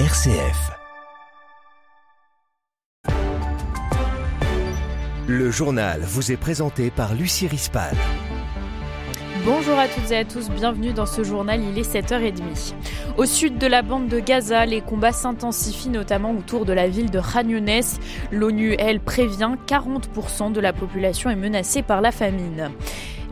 RCF. Le journal vous est présenté par Lucie Rispal. Bonjour à toutes et à tous, bienvenue dans ce journal, il est 7h30. Au sud de la bande de Gaza, les combats s'intensifient notamment autour de la ville de Khan. L'ONU, elle, prévient 40% de la population est menacée par la famine.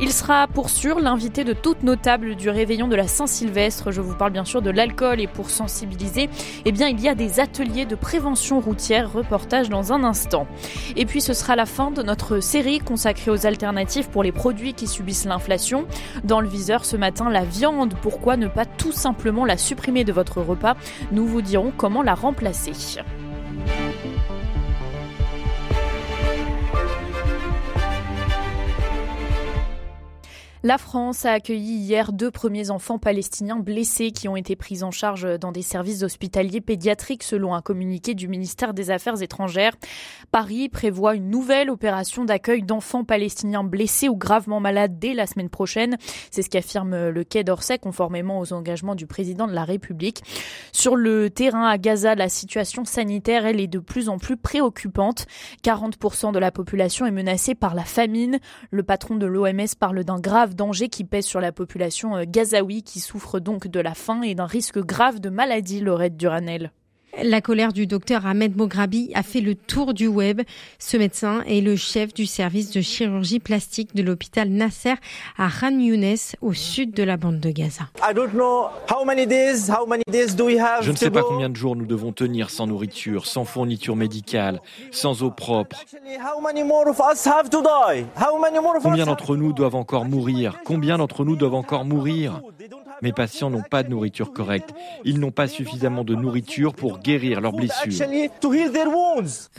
Il sera pour sûr l'invité de toutes nos tables du réveillon de la Saint-Sylvestre. Je vous parle bien sûr de l'alcool et pour sensibiliser, eh bien il y a des ateliers de prévention routière, reportage dans un instant. Et puis ce sera la fin de notre série consacrée aux alternatives pour les produits qui subissent l'inflation. Dans le viseur ce matin, la viande, pourquoi ne pas tout simplement la supprimer de votre repas? Nous vous dirons comment la remplacer. La France a accueilli hier deux premiers enfants palestiniens blessés qui ont été pris en charge dans des services hospitaliers pédiatriques selon un communiqué du ministère des Affaires étrangères. Paris prévoit une nouvelle opération d'accueil d'enfants palestiniens blessés ou gravement malades dès la semaine prochaine. C'est ce qu'affirme le Quai d'Orsay conformément aux engagements du président de la République. Sur le terrain à Gaza, la situation sanitaire, elle est de plus en plus préoccupante. 40% de la population est menacée par la famine. Le patron de l'OMS parle d'un grave danger qui pèse sur la population euh, gazaoui qui souffre donc de la faim et d'un risque grave de maladie, Lorette Duranel. La colère du docteur Ahmed Mograbi a fait le tour du web. Ce médecin est le chef du service de chirurgie plastique de l'hôpital Nasser à Khan Younes, au sud de la bande de Gaza. Je ne sais pas combien de jours nous devons tenir sans nourriture, sans fourniture médicale, sans eau propre. Combien d'entre nous doivent encore mourir? Combien d'entre nous doivent encore mourir? Mes patients n'ont pas de nourriture correcte. Ils n'ont pas suffisamment de nourriture pour guérir leurs blessures.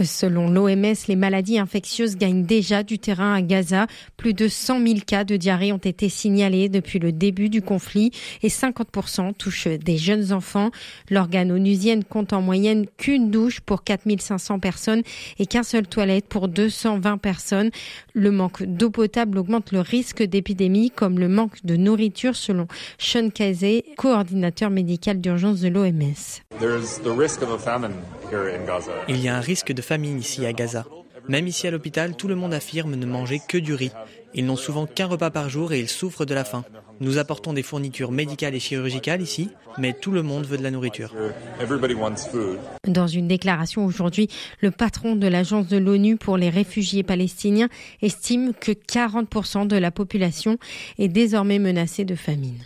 Selon l'OMS, les maladies infectieuses gagnent déjà du terrain à Gaza. Plus de 100 000 cas de diarrhée ont été signalés depuis le début du conflit et 50% touchent des jeunes enfants. L'organe onusienne compte en moyenne qu'une douche pour 4500 personnes et qu'un seul toilette pour 220 personnes. Le manque d'eau potable augmente le risque d'épidémie comme le manque de nourriture selon Sean Kazé, coordinateur médical d'urgence de l'OMS. Il y a un risque de famine ici à Gaza. Même ici à l'hôpital, tout le monde affirme ne manger que du riz. Ils n'ont souvent qu'un repas par jour et ils souffrent de la faim. Nous apportons des fournitures médicales et chirurgicales ici, mais tout le monde veut de la nourriture. Dans une déclaration aujourd'hui, le patron de l'agence de l'ONU pour les réfugiés palestiniens estime que 40% de la population est désormais menacée de famine.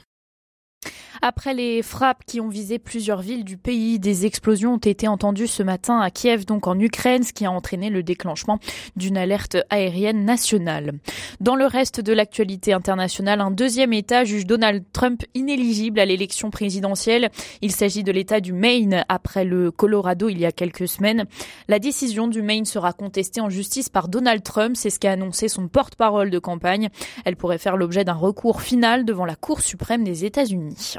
Après les frappes qui ont visé plusieurs villes du pays, des explosions ont été entendues ce matin à Kiev, donc en Ukraine, ce qui a entraîné le déclenchement d'une alerte aérienne nationale. Dans le reste de l'actualité internationale, un deuxième État juge Donald Trump inéligible à l'élection présidentielle. Il s'agit de l'État du Maine après le Colorado il y a quelques semaines. La décision du Maine sera contestée en justice par Donald Trump, c'est ce qu'a annoncé son porte-parole de campagne. Elle pourrait faire l'objet d'un recours final devant la Cour suprême des États-Unis.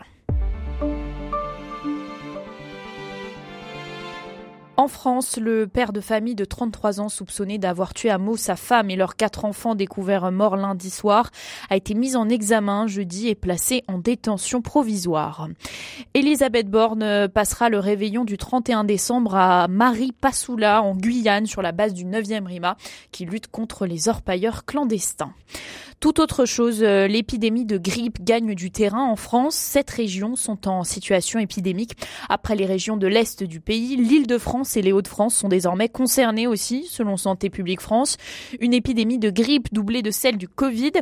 En France, le père de famille de 33 ans soupçonné d'avoir tué à mots sa femme et leurs quatre enfants découverts morts lundi soir a été mis en examen jeudi et placé en détention provisoire. Elisabeth Borne passera le réveillon du 31 décembre à Marie Passoula en Guyane sur la base du 9e RIMA qui lutte contre les orpailleurs clandestins. Tout autre chose, euh, l'épidémie de grippe gagne du terrain en France. Sept régions sont en situation épidémique. Après les régions de l'Est du pays, l'île de France et les Hauts-de-France sont désormais concernées aussi, selon Santé publique France. Une épidémie de grippe doublée de celle du Covid.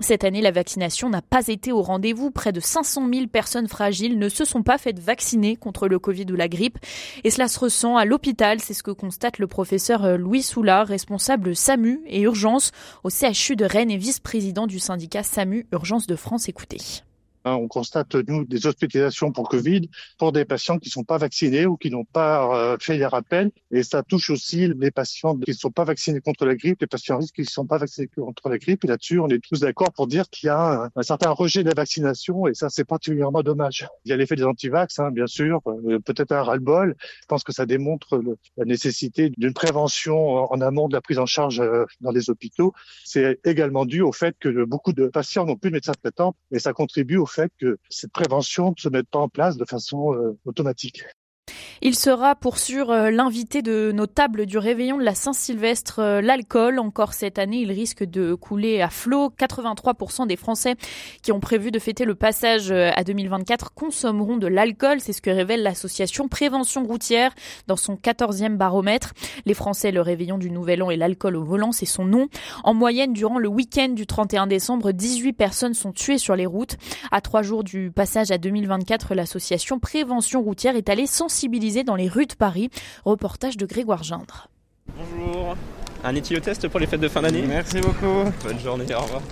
Cette année, la vaccination n'a pas été au rendez-vous. Près de 500 000 personnes fragiles ne se sont pas faites vacciner contre le Covid ou la grippe. Et cela se ressent à l'hôpital. C'est ce que constate le professeur euh, Louis Soulard, responsable SAMU et urgence au CHU de Rennes et vice-président président du syndicat SAMU Urgence de France. Écoutez. Hein, on constate, nous, des hospitalisations pour Covid pour des patients qui ne sont pas vaccinés ou qui n'ont pas euh, fait les rappels. Et ça touche aussi les patients qui ne sont pas vaccinés contre la grippe, les patients à risque qui ne sont pas vaccinés contre la grippe. Et là-dessus, on est tous d'accord pour dire qu'il y a un, certain rejet de la vaccination et ça, c'est particulièrement dommage. Il y a l'effet des antivax, hein, bien sûr, euh, peut-être un ras-le-bol. Je pense que ça démontre la nécessité d'une prévention en amont de la prise en charge euh, dans les hôpitaux. C'est également dû au fait que beaucoup de patients n'ont plus de médecin traitant et ça contribue au fait que cette prévention ne se mette pas en place de façon euh, automatique. Il sera pour sûr euh, l'invité de nos tables du réveillon de la Saint-Sylvestre. Euh, l'alcool, encore cette année, il risque de couler à flot. 83% des Français qui ont prévu de fêter le passage euh, à 2024 consommeront de l'alcool. C'est ce que révèle l'association Prévention routière dans son 14e baromètre. Les Français, le réveillon du Nouvel An et l'alcool au volant, c'est son nom. En moyenne, durant le week-end du 31 décembre, 18 personnes sont tuées sur les routes. À trois jours du passage à 2024, l'association Prévention routière est allée sensibiliser dans les rues de Paris. Reportage de Grégoire Gindre. Bonjour. Un éthylotest pour les fêtes de fin d'année Merci beaucoup. Bonne journée, au revoir.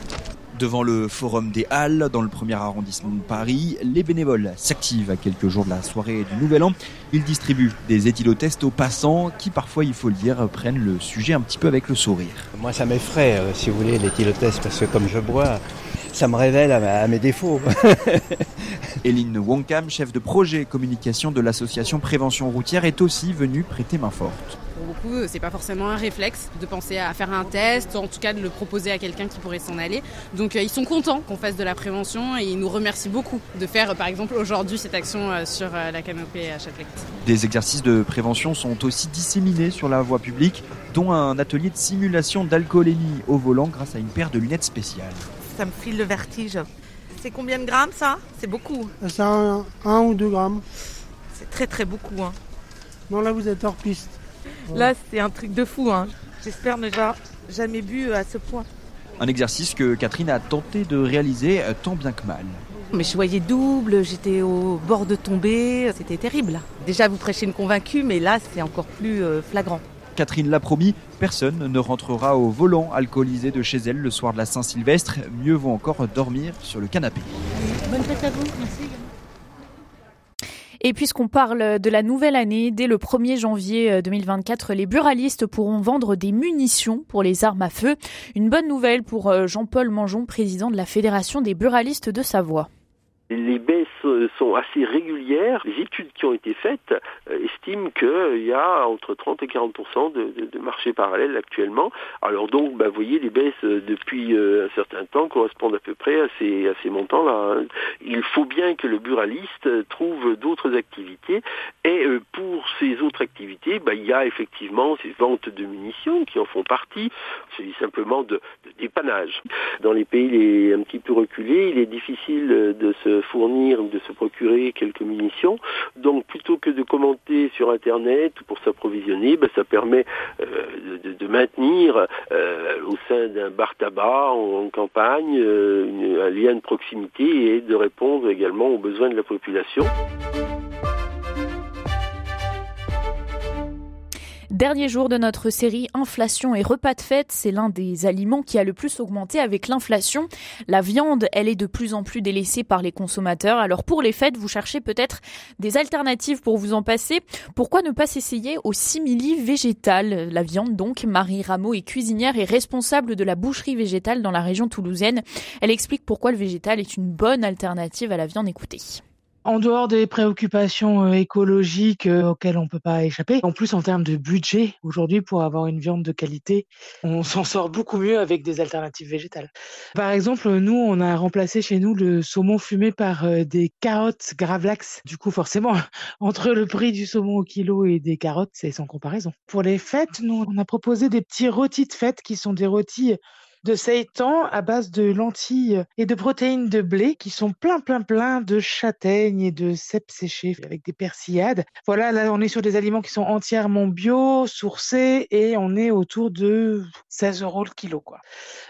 Devant le Forum des Halles, dans le premier arrondissement de Paris, les bénévoles s'activent à quelques jours de la soirée du Nouvel An. Ils distribuent des éthylotests aux passants qui, parfois, il faut le dire, prennent le sujet un petit peu avec le sourire. Moi, ça m'effraie, euh, si vous voulez, l'éthylotest, parce que comme je bois, ça me révèle à, mes défauts. Eline Wonkam, chef de projet communication de l'association Prévention routière, est aussi venue prêter main forte. Pour beaucoup, c'est pas forcément un réflexe de penser à faire un test, en tout cas de le proposer à quelqu'un qui pourrait s'en aller. Donc euh, ils sont contents qu'on fasse de la prévention et ils nous remercient beaucoup de faire par exemple aujourd'hui cette action euh, sur euh, la canopée à Châtelet. Des exercices de prévention sont aussi disséminés sur la voie publique, dont un atelier de simulation d'alcoolémie au volant grâce à une paire de lunettes spéciales ça me file le vertige. C'est combien de grammes ça? C'est beaucoup. C'est un, ou deux grammes. C'est très très beaucoup. Hein. Non, là vous êtes hors piste. Là c'est un truc de fou. Hein. J'espère ne jamais bu à ce point. Un exercice que Catherine a tenté de réaliser euh, tant bien que mal. Mais je voyais double, j'étais au bord de tomber, c'était terrible. Déjà vous prêchez une convaincue, mais là c'est encore plus euh, flagrant. Catherine l'a promis, personne ne rentrera au volant alcoolisé de chez elle le soir de la Saint-Sylvestre. Mieux vaut encore dormir sur le canapé. Bonne fête à vous, merci. Et puisqu'on parle de la nouvelle année, dès le 1er janvier 2024, euh, les buralistes pourront vendre des munitions pour les armes à feu. Une bonne nouvelle pour euh, Jean-Paul Mangeon, président de la Fédération des buralistes de Savoie. Les baisses sont assez régulières. Les études qui ont été faites euh, estiment qu'il y a entre 30 et 40 de, de, de marché parallèle actuellement. Alors donc, bah, vous voyez, les baisses euh, depuis euh, un certain temps correspondent à peu près à ces, à ces montants-là. Hein. Il faut bien que le buraliste trouve d'autres activités. Et pour ces autres activités, bah, il y a effectivement ces ventes de munitions qui en font partie. C'est simplement de, de dépannage. Dans les pays les, un petit peu reculés, il est difficile de se fournir ou de se procurer quelques munitions. Donc plutôt que de commenter sur Internet ou pour s'approvisionner, ben, ça permet euh, de, maintenir euh, au sein d'un bar tabac en, campagne euh, un lien de proximité et de répondre également aux besoins de la population. Dernier jour de notre série Inflation et repas de fête, c'est l'un des aliments qui a le plus augmenté avec l'inflation. La viande, elle est de plus en plus délaissée par les consommateurs. Alors pour les fêtes, vous cherchez peut-être des alternatives pour vous en passer. Pourquoi ne pas s'essayer au simili végétal? La viande donc, Marie Rameau est cuisinière et responsable de la boucherie végétale dans la région toulousaine. Elle explique pourquoi le végétal est une bonne alternative à la viande. Écoutez. En dehors des préoccupations euh, écologiques euh, auxquelles on peut pas échapper, en plus en termes de budget, aujourd'hui pour avoir une viande de qualité, on s'en sort beaucoup mieux avec des alternatives végétales. Par exemple, nous, on a remplacé chez nous le saumon fumé par euh, des carottes gravlax. Du coup, forcément, entre le prix du saumon au kilo et des carottes, c'est sans comparaison. Pour les fêtes, nous, on a proposé des petits rôtis de fête qui sont des rôtis de seitan à base de lentilles et de protéines de blé qui sont plein, plein, plein de châtaignes et de cèpes séchés avec des persillades. Voilà, là, on est sur des aliments qui sont entièrement bio, sourcés et on est autour de 16 euros le kilo, quoi.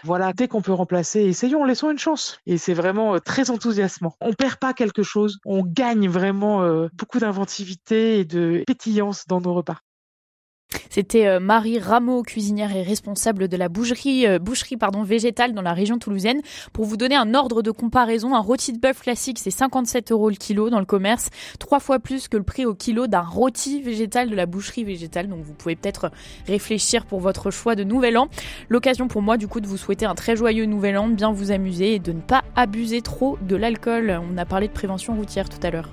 Voilà, dès qu'on peut remplacer, essayons, laissons une chance. Et c'est vraiment euh, très enthousiasmant. On perd pas quelque chose, on gagne vraiment euh, beaucoup d'inventivité et de pétillance dans nos repas. C'était euh, Marie Rameau, cuisinière et responsable de la boucherie, euh, boucherie végétale dans la région toulousaine. Pour vous donner un ordre de comparaison, un rôti de bœuf classique, c'est 57 euros le kilo dans le commerce, trois fois plus que le prix au kilo d'un rôti végétal de la boucherie végétale. Donc vous pouvez peut-être réfléchir pour votre choix de nouvel an. L'occasion pour moi du coup de vous souhaiter un très joyeux nouvel an, bien vous amuser et de ne pas abuser trop de l'alcool. On a parlé de prévention routière tout à l'heure.